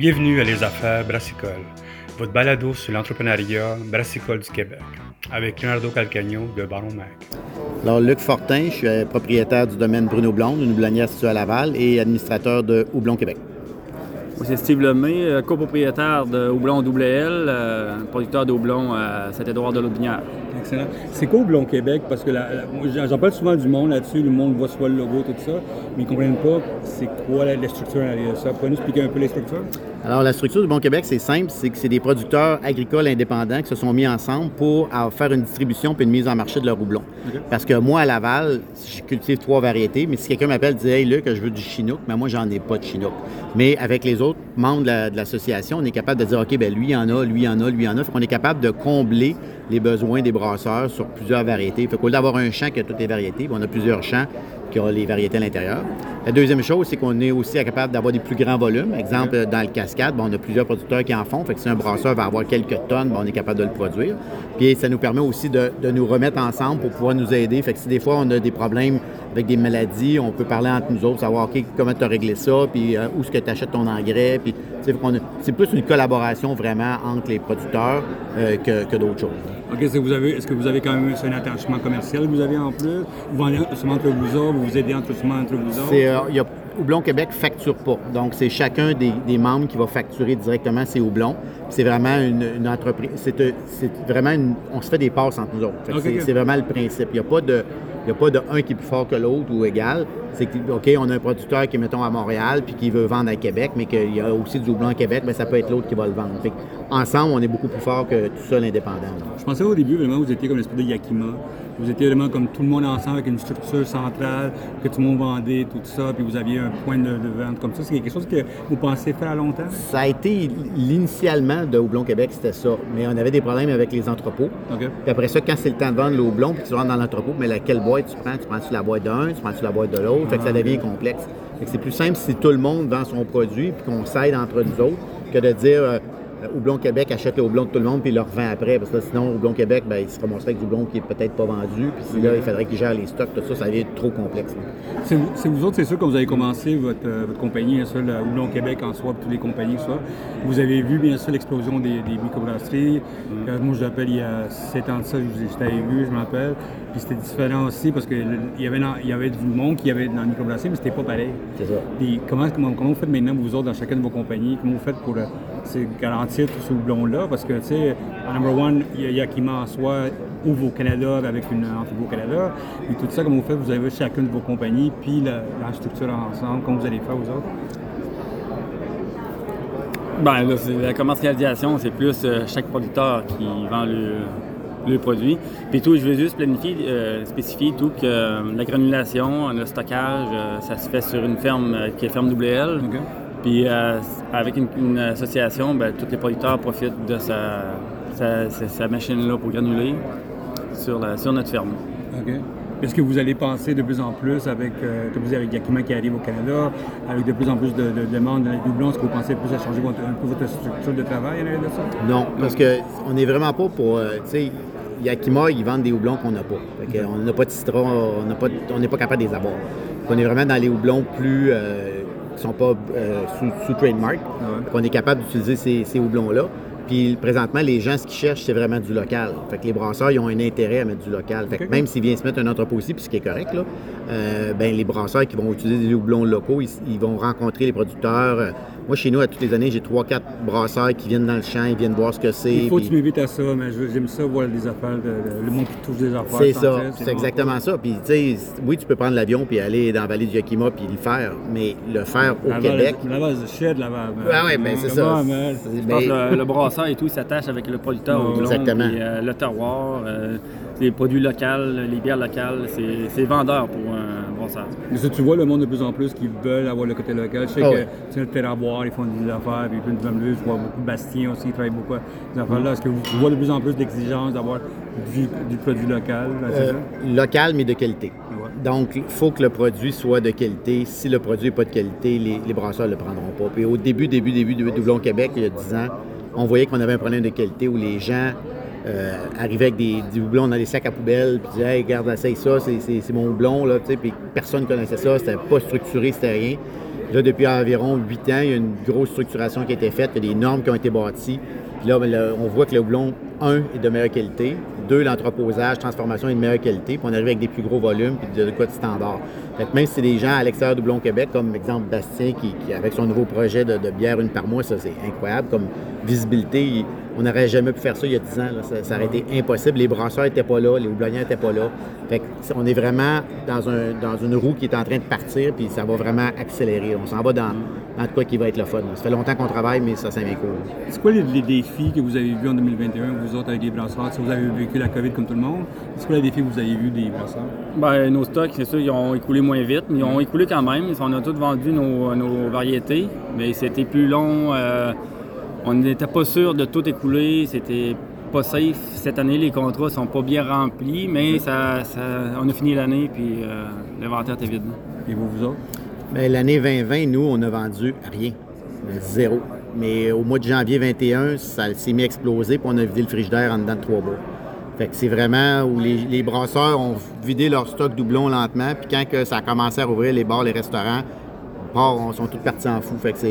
Bienvenue à Les Affaires Brassicole, votre balado sur l'entrepreneuriat brassicole du Québec, avec Leonardo Calcagno de Baron Mac. Alors, Luc Fortin, je suis euh, propriétaire du domaine Bruno Blonde, une houblonnière située à Laval, et administrateur de Houblon Québec. Moi, c'est Steve Lemay, euh, copropriétaire de Houblon WL, euh, producteur de houblon à Saint-Édouard de l'Aubinière. Excellent. C'est quoi Houblon Québec? Parce que la- la- moi, j'en j'en parle souvent du monde là-dessus, le monde voit soit le logo, tout ça, mais ils ne comprennent pas c'est quoi la, la structure derrière ça. Pouvez-vous nous expliquer un peu les structures? Alors, la structure du Bon Québec, c'est simple, c'est que c'est des producteurs agricoles indépendants qui se sont mis ensemble pour faire une distribution puis une mise en marché de leur houblon. Parce que moi, à Laval, je cultive trois variétés, mais si quelqu'un m'appelle et dit Hey Luc, je veux du Chinook, mais moi, j'en ai pas de Chinook. Mais avec les autres membres de la- de l'association, on est capable de dire OK, ben lui, il y en a, lui, il y en a, lui, il y en a. Fait qu'on est capable de combler les besoins des brasseurs sur plusieurs variétés. Fait qu'au lieu d'avoir un champ qui a toutes les variétés, ben, on a plusieurs champs qui ont les variétés à l'intérieur. La deuxième chose, c'est qu'on est aussi capable d'avoir des plus grands volumes. Exemple, dans le cascade, ben, on a plusieurs producteurs qui en font. Fait que si un brasseur va avoir quelques tonnes, ben, on est capable de le produire. Puis ça nous permet aussi de, de nous remettre ensemble pour pouvoir nous aider. Fait que si des fois on a des problèmes avec des maladies, on peut parler entre nous autres, savoir OK, comment tu as réglé ça, puis euh, où est-ce que tu achètes ton engrais. Puis, c'est plus une collaboration vraiment entre les producteurs euh, que, que d'autres choses. OK, est-ce que vous avez, est-ce que vous avez quand même un attachement commercial que vous avez en plus? Vous vendez seulement entre vous autres, vous vous aidez entre, seulement entre vous autres? C'est, euh, il y a, Houblon Québec facture pas. Donc, c'est chacun des, des membres qui va facturer directement ses houblons. C'est vraiment une, une entreprise. C'est, euh, c'est vraiment une- On se fait des passes entre nous autres. C'est vraiment le principe. Il n'y a pas de. Il y a pas de un qui est plus fort que l'autre ou égal. C'est que, OK, on a un producteur qui est, mettons, à Montréal puis qui veut vendre à Québec, mais qu'il y a aussi du houblon à Québec, mais ça peut être l'autre qui va le vendre. Fait ensemble, on est beaucoup plus fort que tout seul indépendant. là. Je pensais au début, vraiment, vous étiez comme l'esprit de Yakima. Vous étiez vraiment comme tout le monde ensemble avec une structure centrale, que tout le monde vendait, tout ça, puis vous aviez un point de, de vente comme ça. C'est quelque chose que vous pensez faire à long terme? Ça a été l'initialement de Houblon Québec, c'était ça. Mais on avait des problèmes avec les entrepôts. OK. Puis après ça, quand c'est le temps de vendre le houblon, puis tu rentres dans l'entrepôt, mais laquelle boîte tu prends? Tu prends-tu la boîte d'un, tu prends-tu la boîte de l'autre? Fait que ça devient complexe. Fait que c'est plus simple si tout le monde vend son produit, puis qu'on s'aide entre nous autres, que de dire euh, Houblon Québec achète le houblon de tout le monde, puis le revend après. Parce que là, sinon, Houblon Québec, ben, il se ramasserait avec du houblon qui est peut-être pas vendu, puis là, il faudrait qu'il gère les stocks, tout ça, ça devient trop complexe. C'est vous, autres, c'est sûr, quand vous avez commencé votre, euh, votre compagnie, bien sûr, le Houblon Québec en soi, puis toutes les compagnies, ça, vous avez vu, bien sûr, l'explosion des, des microbrasseries. Euh, moi, je l'appelle il y a 7 ans de ça, je vous ai- je t'avais vu, je m'appelle. Puis c'était différent aussi, parce qu'il y, avait dans- il y avait du monde qui y avait dans la microbrasserie, mais c'était pas pareil. C'est ça. Puis comment, comment, comment vous faites maintenant, vous autres, dans chacune de vos compagnies, comment vous faites pour euh, c'est garantir tout ce houblon-là? Parce que, tu sais, à number one, il y a Yakima en soi, ouvre au Canada avec une entrepôt au Canada. Puis tout ça, comment vous faites? Vous avez chacune de vos compagnies, puis la, la structure ensemble, comment vous allez faire, vous autres? Ben, là, la commercialisation, c'est plus euh, chaque producteur qui vend le, le produit. Puis tout, je veux juste planifier, euh, spécifier tout que euh, la granulation, le stockage, euh, ça se fait sur une ferme qui est ferme WL. Puis euh, avec une, une association, ben, tous les producteurs profitent de sa, sa, sa- sa machine-là pour granuler sur, la- sur notre ferme. OK. Est-ce que vous allez penser de plus en plus avec, euh, comme vous dites, avec Yakima qui arrive au Canada, avec de plus en plus de, de demandes dans les doublons, est-ce que vous pensez plus à changer votre, un peu votre structure de travail en arrière de ça? Non, parce que on n'est vraiment pas pour. euh, tu sais, Yakima, ils vendent des houblons qu'on n'a pas. Fait que on n'a pas de citron, on de- n'est pas capable de les avoir. On est vraiment dans les houblons plus. euh, qui ne sont pas euh, sous, sous trademark. Fait qu'on est capable d'utiliser ces, ces houblons-là. Puis présentement, les gens, ce qu'ils cherchent, c'est vraiment du local. Fait que les brasseurs, ils ont un intérêt à mettre du local. Fait que même s'ils viennent se mettre un entrepôt aussi, puis ce qui est correct, là, euh, ben, les brasseurs qui vont utiliser des houblons locaux, ils, ils vont rencontrer les producteurs. Euh, Moi, chez nous, à toutes les années, j'ai trois, quatre brasseurs qui viennent dans le champ, ils viennent voir ce que c'est. Il faut que tu m'invites à ça, mais je- j'aime ça, voir des affaires, de- de- le monde qui touche des affaires. C'est ça, c'est exactement ça. Puis, tu sais, oui, tu peux prendre l'avion puis aller dans la vallée du Yakima puis le faire, mais le faire au Laval, Québec. Laval, c'est shit, Laval. Ah ouais, ben c'est ça. Comment, man? C'est- Je pense que le, le brasseur et tout, il s'attache avec le producteur au exactement. puis, euh, le terroir, euh, les produits locaux, les bières locales, c'est c'est vendeur pour un brasseur. Mais ça, tu vois le monde de plus en plus qui veulent avoir le côté local. Je sais Ah que ouais. tu sais, le terroir, ils font des affaires, puis plein de je vois beaucoup de Bastien aussi, ils travaillent beaucoup à ces affaires-là. Est-ce que vous tu vois de plus en plus d'exigences d'avoir du, du produit local? là, euh, local, mais de qualité. Ouais. Donc, il faut que le produit soit de qualité. Si le produit n'est pas de qualité, les, les brasseurs ne le prendront pas. Puis au début, début, début de Doublon Québec, il y a 10 ans, on voyait qu'on avait un problème de qualité où les gens euh, arrivaient avec des, des houblons dans des sacs à poubelle, puis disaient Hey, regarde, essaye ça, c'est- mon houblon, là, tu sais, puis personne ne connaissait ça, c'était pas structuré, c'était rien. Là, depuis environ huit ans, il y a une grosse structuration qui a été faite, il y a des normes qui ont été bâties. Puis là, ben, on voit que le houblon, un, est de meilleure qualité. Deux, l'entreposage, transformation est de meilleure qualité. Puis on arrive avec des plus gros volumes puis de, quoi de standard. Fait que même si c'est des gens à l'extérieur du Houblon Québec, comme exemple Bastien, qui, avec son nouveau projet de, de bière une par mois, ça c'est incroyable. Comme visibilité, il- on n'aurait jamais pu faire ça il y a 10 ans. là. Ça, ça aurait été impossible. Les brasseurs n'étaient pas là, les houblonniers n'étaient pas là. Fait on est vraiment dans, un, dans une roue qui est en train de partir, puis ça va vraiment accélérer. On s'en va dans, dans de quoi qui va être le fun. Ça fait longtemps qu'on travaille, mais ça, ça vient court. C'est quoi les, les défis que vous avez vus en 2021, vous autres avec les brasseurs? Si vous avez vécu la COVID comme tout le monde, c'est quoi les défis que vous avez vus des brasseurs? Ben, nos stocks, c'est sûr, ils ont écoulé moins vite, mais ils ont écoulé quand même. On a tous vendu nos, nos variétés, mais c'était plus long. euh, on n'était pas sûr de tout écouler. C'était pas safe. Cette année, les contrats sont pas bien remplis, mais ça, ça- on a fini l'année, puis euh, l'inventaire était vide. Et vous, vous autres? Ben, L'année 2020, nous, on a vendu rien. Zéro. Mais au mois de janvier 21, ça s'est mis à exploser, puis on a vidé le frigidaire en dedans de trois mois. Fait que c'est vraiment où les, les brasseurs ont vidé leur stock doublon lentement, puis quand que ça a commencé à rouvrir les bars, les restaurants, on sont tous partis en fou. Fait que c'est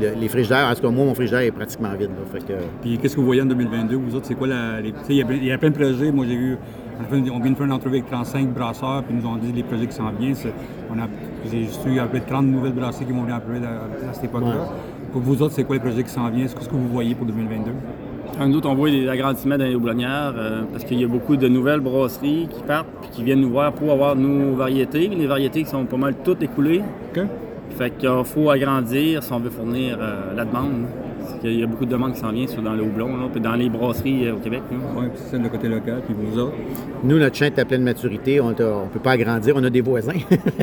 le- les frigidaires, en tout cas, moi, mon frigidaire est pratiquement vide. là. Fait que, Puis qu'est-ce que vous voyez en 2022, vous autres? C'est quoi la. les- tu sais, Il y, a plein- il y a plein de projets. Moi, j'ai vu. On, vient de faire une entrevue avec 35 brasseurs, puis ils nous ont dit les projets qui s'en viennent. C'est- On a, j'ai juste eu à peu près 30 nouvelles brasseries qui vont venir à, peu près à, à cette époque-là. Ouais. Pour vous autres, c'est quoi les projets qui s'en viennent? Qu'est-ce que vous voyez pour 2022? Nous autres, on voit des agrandissements dans les houblonnières euh, parce qu'il y a beaucoup de nouvelles brasseries qui partent puis qui viennent nous voir pour avoir nos variétés. Les variétés qui sont pas mal toutes écoulées. OK? Fait qu'il faut agrandir si on veut fournir euh, la demande. Parce qu'il y a beaucoup de demandes qui s'en viennent sur dans le houblon, là, puis dans les brasseries euh, au Québec. Oui, puis c'est le côté local. Puis vous autres? nous, notre chaîne est à pleine maturité. On ne peut pas agrandir. On a des voisins.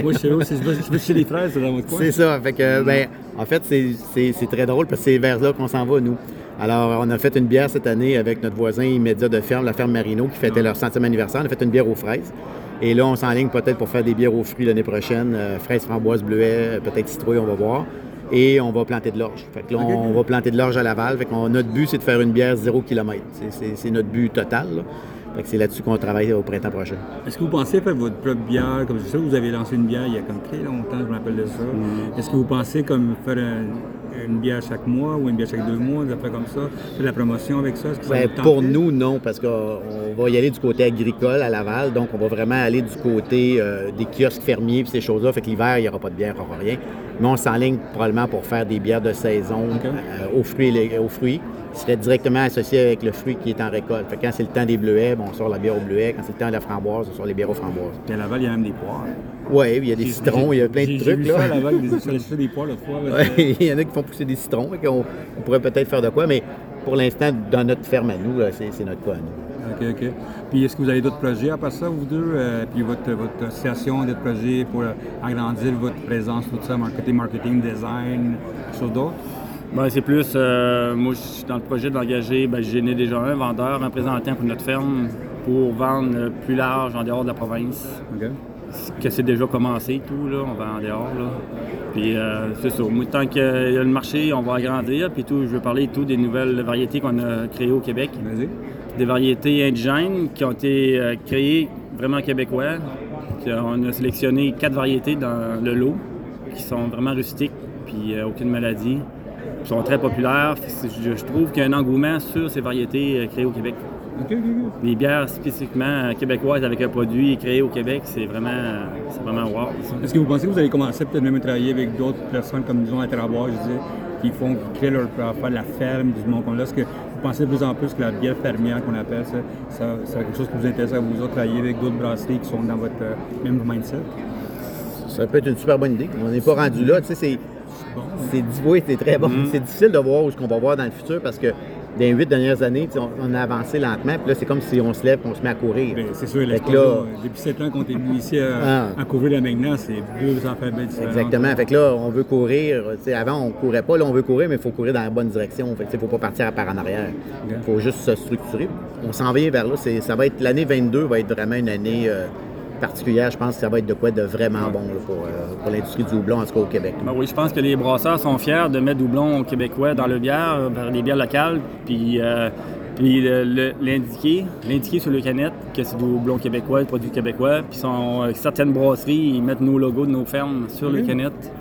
Moi, je sais où, c'est- chez les frères, c'est dans votre coin. C'est ça. Fait que, ben, en fait, c'est- c'est c'est très drôle parce que c'est vers là qu'on s'en va, nous. Alors, on a fait une bière cette année avec notre voisin immédiat de ferme, la ferme Marino, qui fêtait leur centième anniversaire. On a fait une bière aux fraises. Et là, on s'enligne peut-être pour faire des bières aux fruits l'année prochaine. euh, fraises, framboises, bleuets, peut-être citrouille, on va voir. Et on va planter de l'orge. Fait que là, on va planter de l'orge à Laval. Fait qu'on- notre but, c'est de faire une bière zéro kilomètre. C'est- notre but total. là. Fait que c'est là-dessus qu'on travaille au printemps prochain. Est-ce que vous pensez faire votre propre bière? Comme je sais, vous avez lancé une bière il y a comme très longtemps, je me rappelle de ça. Est-ce que vous pensez comme faire un- une bière chaque mois ou une bière chaque deux mois, des affaires comme ça? De la promotion avec ça? Ça Ben, pour nous, non, parce qu'on va y aller du côté agricole à Laval, donc on va vraiment aller du côté euh, des kiosques fermiers et ces choses-là. Fait que l'hiver, il n'y aura pas de bière, il n'y aura rien. Mais on s'enligne probablement pour faire des bières de saison euh, aux, fruits, les- aux fruits, qui seraient directement associés avec le fruit qui est en récolte. Fait que quand c'est le temps des bleuets, bon, on sort la bière aux bleuets. Quand c'est le temps de la framboise, on sort les bières aux framboises. Puis à Laval, il y a même des poires. Oui, il y a des citrons, il y a plein de trucs. J'ai vu là. ça à Laval, des- poires fois. Ouais, c'est- il y en a qui font pousser des citrons, fait qu'on- on pourrait peut-être faire de quoi, mais pour l'instant, dans notre ferme à nous, c'est notre à nous. OK, OK. Puis est-ce que vous avez d'autres projets à part ça, vous deux? Euh, puis votre, votre association, d'autres projets pour agrandir votre présence, tout ça, marketing, marketing, design, quelque chose d'autre? Ben, c'est plus, euh, moi, je suis dans le projet d'engager, ben, j'ai né déjà un vendeur, un représentant pour notre ferme, pour vendre euh, plus large en dehors de la province. OK. que c'est déjà commencé tout, là, on va en dehors, là. Puis euh, c'est ça, moi, tant qu'il y a le marché, on va agrandir, puis tout, je veux parler tout des nouvelles variétés qu'on a créées au Québec. Vas-y. Des variétés indigènes qui ont été euh, créées vraiment québécois. Puis, euh, on a sélectionné quatre variétés dans le lot, qui sont vraiment rustiques, puis aucune maladie. Qui sont très populaires. Je, je trouve qu'il y a un engouement sur ces variétés euh, créées au Québec. OK, OK, OK. Les bières spécifiquement euh, québécoises avec un produit créé au Québec, c'est vraiment, c'est vraiment wow. Est-ce que vous pensez que vous allez commencer peut-être même à travailler avec d'autres personnes comme disons à Tarabois, je disais, qui font, qui créent leur affaire de la ferme, du mont là Est-ce que vous pensez de plus en plus que la bière fermière qu'on appelle ça, ça, c'est quelque chose qui vous intéresse à vous autres, travailler avec d'autres brasseries qui sont dans votre euh, même mindset? Ça peut être une super bonne idée. On n'est pas rendu là. Tu sais, c'est, oui, c'est très bon. Mm-hmm. C'est difficile de voir où ce qu'on va voir dans le futur parce que dans les huit dernières années, on, a avancé lentement. Puis là, c'est comme si on se lève et on se met à courir. Ben, c'est sûr, là- euh, depuis 7 ans qu'on est venu ici à, Ah. à couvrir la Magna, c'est deux affaires bien différentes. Exactement. Fait que là, on veut courir. Avant, on courait pas. Là, on veut courir, mais il faut courir dans la bonne direction. Fait que, tu sais, faut pas partir à part en arrière. Il faut juste se structurer. On s'en vient vers là. Ça va être l'année 22 va être vraiment une année euh, particulière. Je pense que ça va être de quoi de vraiment bon là, pour, euh, pour l'industrie du houblon, en tout cas au Québec. Ben oui, je pense que les brasseurs sont fiers de mettre doublon québécois dans le bière, euh, les bières locales, puis, euh, puis l'indiquer, l'indiquer sur le canette que c'est du houblon québécois, produit québécois, puis sont, certaines brasseries, ils mettent nos logos de nos fermes sur le canette.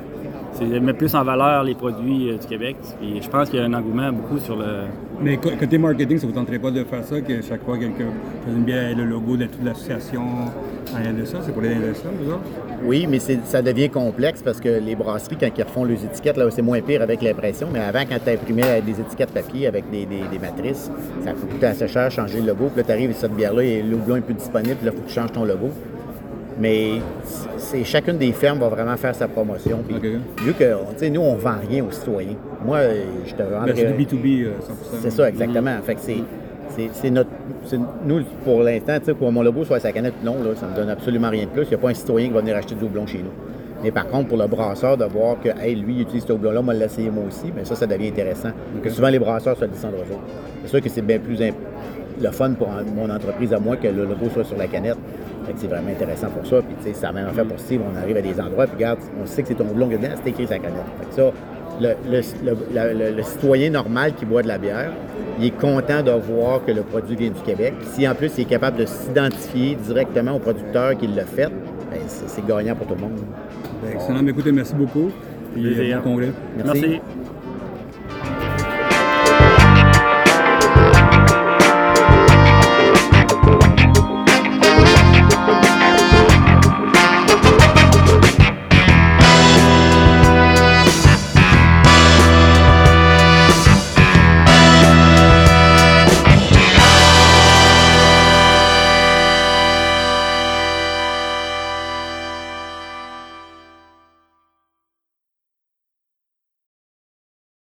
c'est mettre plus en valeur les produits du Québec. Puis je pense qu'il y a un engouement beaucoup sur le. Mais côté marketing, ça vous tenterait pas de faire ça, que chaque fois quelqu'un faisait ait le logo de toute l'association en rien de ça? C'est pour les autres? Oui, mais ça devient complexe parce que les brasseries, quand ils refont les étiquettes, là, c'est moins pire avec l'impression. Mais avant, quand tu imprimais des étiquettes papier avec des, des- matrices, ça coûtait assez cher changer le logo. Puis là, tu arrives et cette bière-là, et le houblon est plus disponible, puis là, il faut que tu changes ton logo. Mais c'est chacune des fermes va vraiment faire sa promotion. Puis, OK. Vu que, tu sais, nous, on vend rien aux citoyens. Moi, je te vends. Ben, c'est du B2B, euh, 100%. C'est ça, exactement. Fait que c'est. notre. Nous, pour l'instant, tu sais, pour mon logo soit sa canette, non, là, ça ne me donne absolument rien de plus. Il n'y a pas un citoyen qui va venir acheter du houblon chez nous. Mais par contre, pour le brasseur, de voir que, hey, lui, il utilise ce houblon-là, moi, l'essayer moi aussi, mais ça, ça devient intéressant. Que souvent, les brasseurs se le eux. C'est sûr que c'est bien plus imp- le fun pour mon entreprise à moi que le logo soit sur la canette. Fait que c'est vraiment intéressant pour ça. Puis, tu sais, c'est la même affaire pour Steve. On arrive à des endroits, puis regarde, on sait que c'est ton houblon dedans, c'est écrit sa canette. Fait que ça, le, le- le- la- le- le citoyen normal qui boit de la bière, il est content de voir que le produit vient du Québec. Si en plus il est capable de s'identifier directement au producteur qui l'a fait, ben, c'est c'est gagnant pour tout le monde. Ben, excellent. Écoutez, merci beaucoup. Puis, bon congrès. Merci. Merci.